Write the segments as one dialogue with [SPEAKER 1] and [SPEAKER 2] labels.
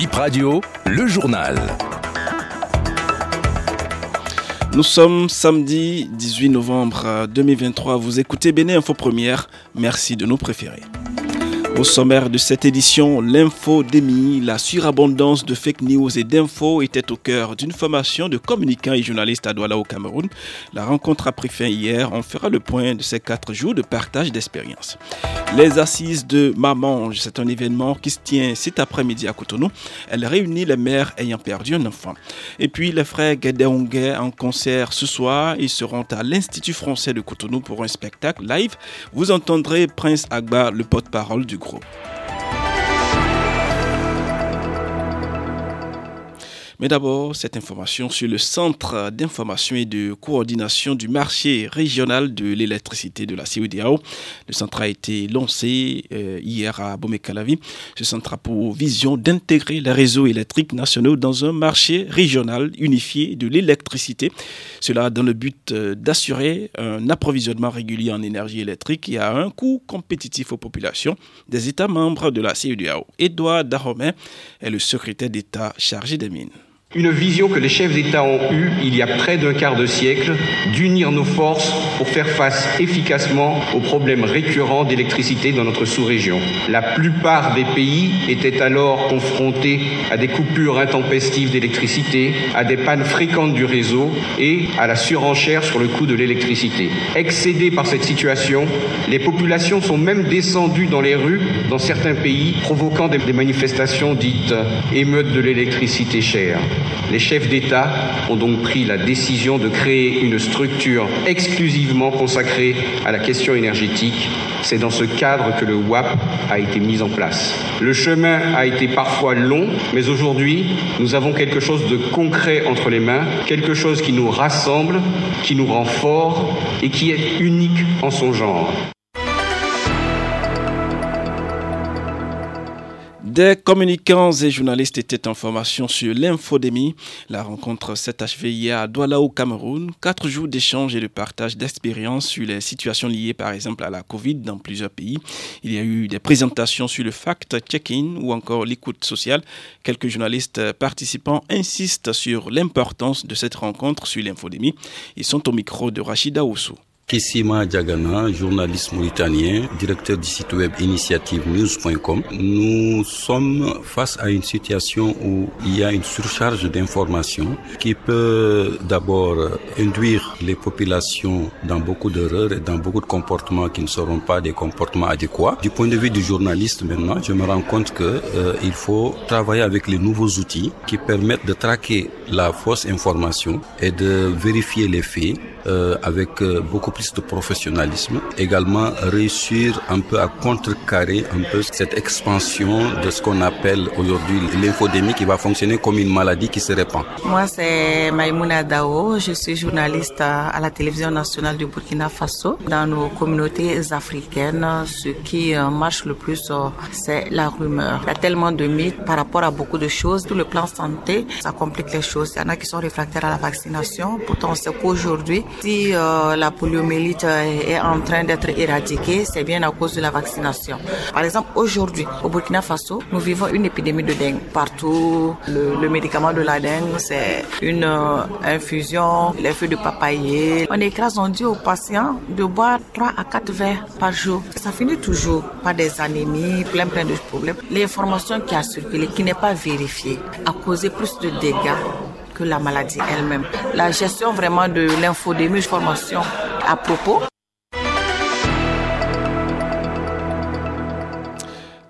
[SPEAKER 1] Bip Radio, le journal.
[SPEAKER 2] Nous sommes samedi 18 novembre 2023. Vous écoutez Béné Info Première. Merci de nous préférer. Au sommaire de cette édition, l'infodémie, la surabondance de fake news et d'infos était au cœur d'une formation de communicants et journalistes à Douala au Cameroun. La rencontre a pris fin hier. On fera le point de ces quatre jours de partage d'expérience. Les assises de Mamange, c'est un événement qui se tient cet après-midi à Cotonou. Elle réunit les mères ayant perdu un enfant. Et puis les frères Guédéongué en concert ce soir. Ils seront à l'Institut français de Cotonou pour un spectacle live. Vous entendrez Prince Agba, le porte-parole du groupe. Mais d'abord, cette information sur le Centre d'information et de coordination du marché régional de l'électricité de la CEDAO. Le centre a été lancé euh, hier à Bomekalavi. Ce centre a pour vision d'intégrer les réseaux électriques nationaux dans un marché régional unifié de l'électricité. Cela dans le but euh, d'assurer un approvisionnement régulier en énergie électrique et à un coût compétitif aux populations des États membres de la CEDAO. Edouard Dahomey est le secrétaire d'État chargé des mines.
[SPEAKER 3] Une vision que les chefs d'État ont eue il y a près d'un quart de siècle, d'unir nos forces pour faire face efficacement aux problèmes récurrents d'électricité dans notre sous-région. La plupart des pays étaient alors confrontés à des coupures intempestives d'électricité, à des pannes fréquentes du réseau et à la surenchère sur le coût de l'électricité. Excédés par cette situation, les populations sont même descendues dans les rues dans certains pays, provoquant des manifestations dites émeutes de l'électricité chère. Les chefs d'État ont donc pris la décision de créer une structure exclusivement consacrée à la question énergétique. C'est dans ce cadre que le WAP a été mis en place. Le chemin a été parfois long, mais aujourd'hui, nous avons quelque chose de concret entre les mains, quelque chose qui nous rassemble, qui nous rend forts et qui est unique en son genre.
[SPEAKER 2] Des communicants et journalistes étaient en formation sur l'infodémie. La rencontre s'est achevée hier à Douala au Cameroun. Quatre jours d'échange et de partage d'expériences sur les situations liées par exemple à la Covid dans plusieurs pays. Il y a eu des présentations sur le fact-checking ou encore l'écoute sociale. Quelques journalistes participants insistent sur l'importance de cette rencontre sur l'infodémie. Ils sont au micro de Rachida Oussou.
[SPEAKER 4] Kissima Diagana, journaliste mauritanien, directeur du site web initiativenews.com. Nous sommes face à une situation où il y a une surcharge d'informations qui peut d'abord induire les populations dans beaucoup d'erreurs et dans beaucoup de comportements qui ne seront pas des comportements adéquats. Du point de vue du journaliste maintenant, je me rends compte que euh, il faut travailler avec les nouveaux outils qui permettent de traquer la fausse information et de vérifier les faits euh, avec euh, beaucoup plus de professionnalisme. Également réussir un peu à contrecarrer un peu cette expansion de ce qu'on appelle aujourd'hui l'infodémie qui va fonctionner comme une maladie qui se répand.
[SPEAKER 5] Moi c'est Maïmouna Dao, je suis journaliste à la télévision nationale du Burkina Faso. Dans nos communautés africaines, ce qui euh, marche le plus c'est la rumeur. Il y a tellement de mythes par rapport à beaucoup de choses. Tout le plan santé, ça complique les choses. Il y en a qui sont réfractaires à la vaccination. Pourtant on sait qu'aujourd'hui si euh, la poliomyélite est en train d'être éradiquée, c'est bien à cause de la vaccination. Par exemple, aujourd'hui, au Burkina Faso, nous vivons une épidémie de dengue. Partout, le, médicament de la dengue, c'est une euh, infusion, les feuilles de papayer. On écrase, on dit aux patients de boire 3 à 4 verres par jour. Ça finit toujours par des anémies, plein plein de problèmes. L'information qui a circulé, qui n'est pas vérifiée, a causé plus de dégâts la maladie elle-même. La gestion vraiment de l'infodémie, formation à propos.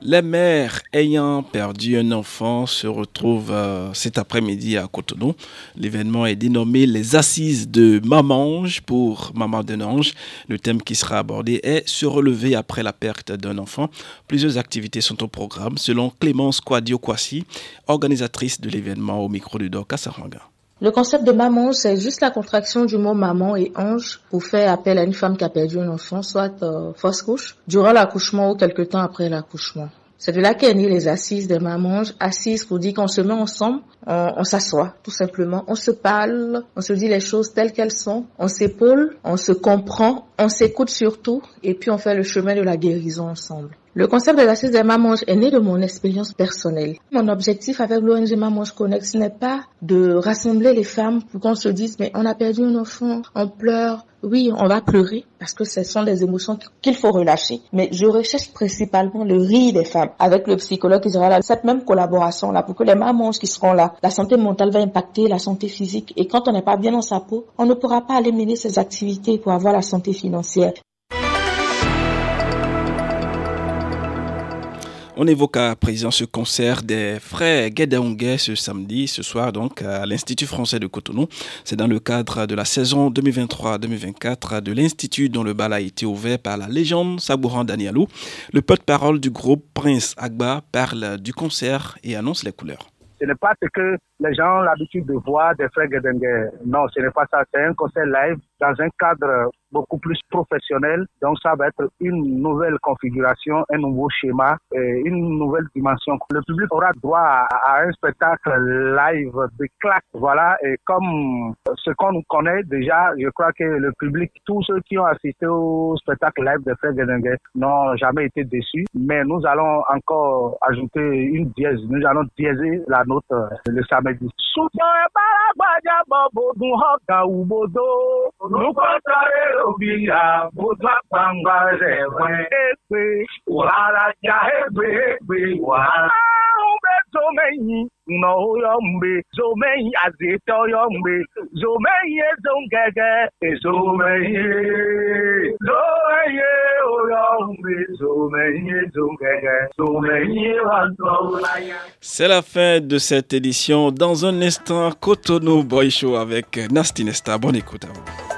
[SPEAKER 2] Les mères ayant perdu un enfant se retrouvent euh, cet après-midi à Cotonou. L'événement est dénommé les Assises de Mamange pour Maman d'un ange. Le thème qui sera abordé est se relever après la perte d'un enfant. Plusieurs activités sont au programme selon Clémence Kwadio-Kwasi, organisatrice de l'événement au micro de Doka Saranga.
[SPEAKER 6] Le concept de maman, c'est juste la contraction du mot maman et ange pour faire appel à une femme qui a perdu un enfant, soit euh, fausse couche, durant l'accouchement ou quelque temps après l'accouchement. C'est de là qu'est les assises des mamans. Assises pour dire qu'on se met ensemble, on, s'assoit tout simplement, on se parle, on se dit les choses telles qu'elles sont, on s'épaule, on se comprend, on s'écoute surtout et puis on fait le chemin de la guérison ensemble. Le concept de l'assise des mamanges est né de mon expérience personnelle. Mon objectif avec l'ONG Mamange Connect, ce n'est pas de rassembler les femmes pour qu'on se dise, mais on a perdu un enfant, on pleure. Oui, on va pleurer parce que ce sont des émotions qu'il faut relâcher. Mais je recherche principalement le rire des femmes avec le psychologue qui sera là. Cette même collaboration là pour que les mamans qui seront là, la santé mentale va impacter la santé physique et quand on n'est pas bien dans sa peau, on ne pourra pas aller mener ses activités pour avoir la santé financière.
[SPEAKER 2] On évoque à présent ce concert des frères Guédaonguet ce samedi, ce soir donc à l'Institut français de Cotonou. C'est dans le cadre de la saison 2023-2024 de l'Institut dont le bal a été ouvert par la légende Sabouran Danielou. Le porte-parole du groupe Prince Agba parle du concert et annonce les couleurs.
[SPEAKER 7] Les gens ont l'habitude de voir des frères Guédengue. Non, ce n'est pas ça. C'est un concert live dans un cadre beaucoup plus professionnel. Donc ça va être une nouvelle configuration, un nouveau schéma, et une nouvelle dimension. Le public aura droit à, un spectacle live de claque. Voilà, et comme ce qu'on connaît déjà, je crois que le public, tous ceux qui ont assisté au spectacle live de Fred Gedengue n'ont jamais été déçus. Mais nous allons encore ajouter une dièse. Nous allons diéser la note euh, le samedi. méjì. ṣùgbọ́n ẹ bára gbàjà bọ̀ bògùn ọ̀gá òbòdó. olùkọ́ sáré òbí àbójútó àpàǹgbà rẹ̀ wẹ́n. èpè wàhálà já ègbè ègbè wàhálà. àrùn bẹ́ẹ̀ tó mẹ́yìn nọ ụyọ mgbe zomehi azete ọyọ mgbe zomehi ezo ngege ezomehi
[SPEAKER 2] C'est la fin de cette édition. Dans un instant, Cotonou Boy Show avec Nasty Nesta. Bonne écoute à vous.